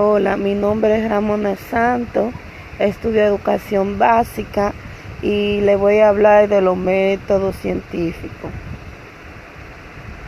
Hola, mi nombre es Ramona Santos, estudio educación básica y le voy a hablar de los métodos científicos.